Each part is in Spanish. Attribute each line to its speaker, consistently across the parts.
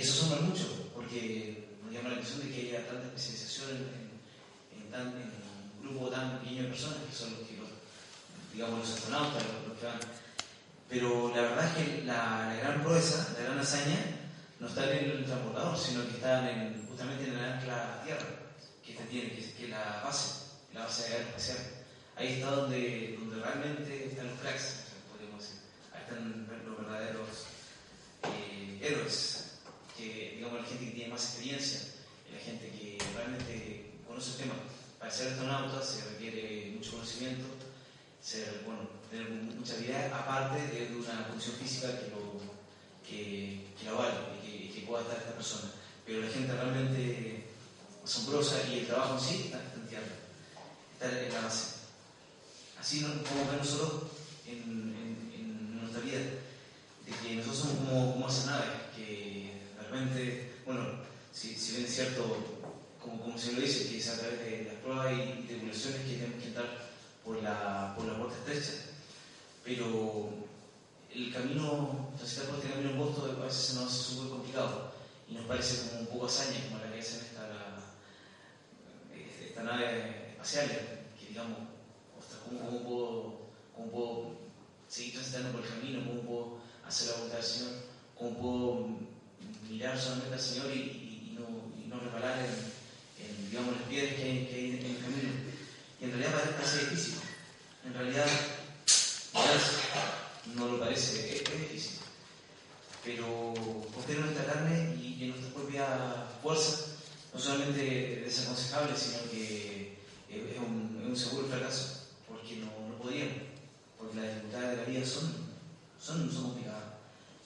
Speaker 1: Eso asombra mucho, porque nos llama la atención de que haya tanta especialización en, un grupo tan pequeño de personas que son los que, los, digamos, los astronautas, los, que van. Pero la verdad es que la, la, gran proeza, la gran hazaña, no está en el transportador, sino que está en, justamente en la ancla Tierra, que esta tiene, que, que es la base, la base aérea espacial. Ahí está donde, donde realmente están los cracks, podríamos decir. Los verdaderos eh, héroes que, digamos, la gente que tiene más experiencia, la gente que realmente conoce el tema. Para ser astronauta se requiere mucho conocimiento, bueno, tener mucha habilidad, aparte de una condición física que lo, que, que lo vale y que, que, pueda estar esta persona. Pero la gente realmente asombrosa y el trabajo en sí está, en tierra, está en la base. Así como ver nosotros en, nuestra vida, de que nosotros somos como, como naves, que bueno, si, bien es cierto, como, como se lo dice, que es a través de las pruebas y tribulaciones que tenemos que entrar por la, por la puerta estrecha, pero el camino, transitar por este camino Boston a veces se nos hace súper complicado y nos parece como un poco hazaña, como la que hacen esta, esta nave espacial, que digamos, ostras, ¿cómo, puedo, ¿cómo puedo seguir transitando por el camino? ¿Cómo puedo hacer la voluntad del Señor? ¿Cómo puedo mirar solamente al Señor y, y no, reparar en, en, las piedras que hay, en el camino. Y en realidad parece difícil. En realidad, no lo parece, es, es difícil. Pero confiar nuestra carne y en nuestra propia fuerza, no solamente desaconsejable, sino que es un, es seguro fracaso, porque no, no podríamos, porque las dificultades de la vida son, son, son complicadas.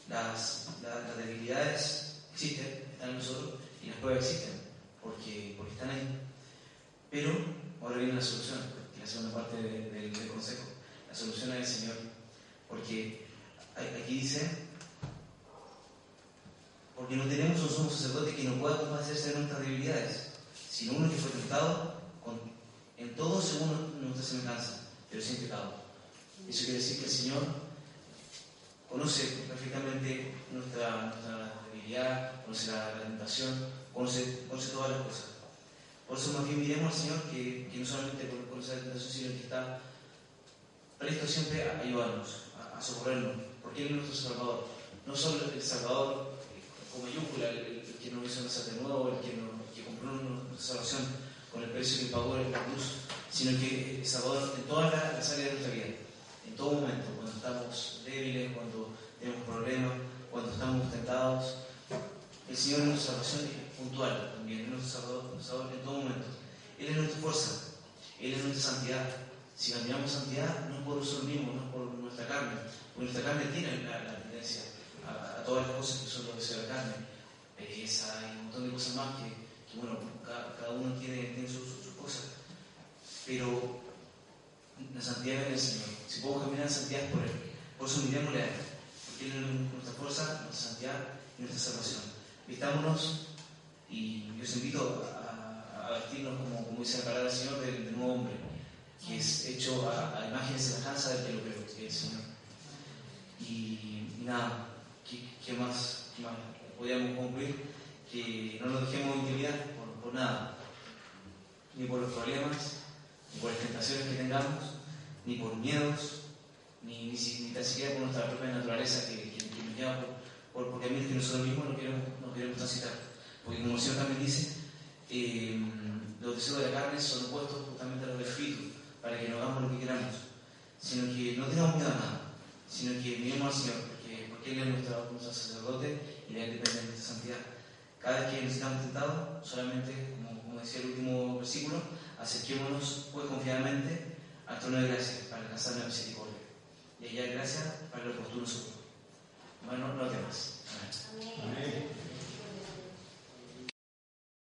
Speaker 1: Las, las debilidades existen, están en nosotros y las pruebas existen porque, porque están ahí. Pero ahora viene la solución, que es la segunda parte del, consejo. La solución es el Señor. Porque aquí dice, porque no tenemos un sumo sacerdote que no pueda compadecerse de nuestras debilidades, sino uno que fue tentado con, en todo según nuestra semejanza, pero sin pecado. Eso quiere decir que el Señor conoce perfectamente conoce la, tentación, conoce, todas las cosas. Por eso más bien miremos al Señor que, no solamente conoce la tentación, sino que está presto siempre a ayudarnos, a, socorrernos, porque Él es nuestro Salvador. No solo el Salvador con mayúscula, el, el, que nos hizo nacer de nuevo, el que, nos, que compró nuestra salvación con el precio que pagó en la cruz, sino que el Salvador en todas las áreas de nuestra vida, en todo momento, cuando estamos débiles, cuando tenemos problemas, cuando estamos tentados, el Señor es nuestra salvación puntual también, es nuestro salvador, en todo momento. Él es nuestra fuerza, Él es nuestra santidad. Si caminamos santidad, no es por nosotros mismos, no es por nuestra carne, porque nuestra carne tiene la, tendencia a, todas las cosas que son lo que de la carne, belleza y un montón de cosas más que, bueno, cada, uno tiene, sus, cosas. Pero la santidad viene del Señor. Si podemos caminar en santidad es por Él. Por eso miremosle a Él, porque Él es nuestra fuerza, nuestra santidad y nuestra salvación vistámonos y yo os invito a, a vestirnos como, como, dice la palabra del Señor del, del, nuevo hombre, que es hecho a, a imagen y semejanza del que lo creo, que es el Señor. Y, y nada, ¿qué, qué, más, ¿qué, más, podríamos concluir? Que no nos dejemos intimidar por, por nada, ni por los problemas, ni por las tentaciones que tengamos, ni por miedos, ni, ni, ni tan siquiera por nuestra propia naturaleza que, que, que nos lleva por, por caminos que nosotros mismos no queremos queremos transitar. Porque como el Señor también dice, eh, los deseos de la carne son opuestos justamente a los del para que no hagamos lo que queramos, sino que no tengamos miedo a nada, sino que miremos al Señor, porque, porque Él es nuestro, sacerdote y de Él depende de nuestra santidad. Cada vez que nos estamos tentados, solamente, como, decía el último versículo, acerquémonos pues confiadamente al trono de gracia para alcanzar la misericordia y hallar gracia para el oportuno socorro. no, no temas. Amén. Amén.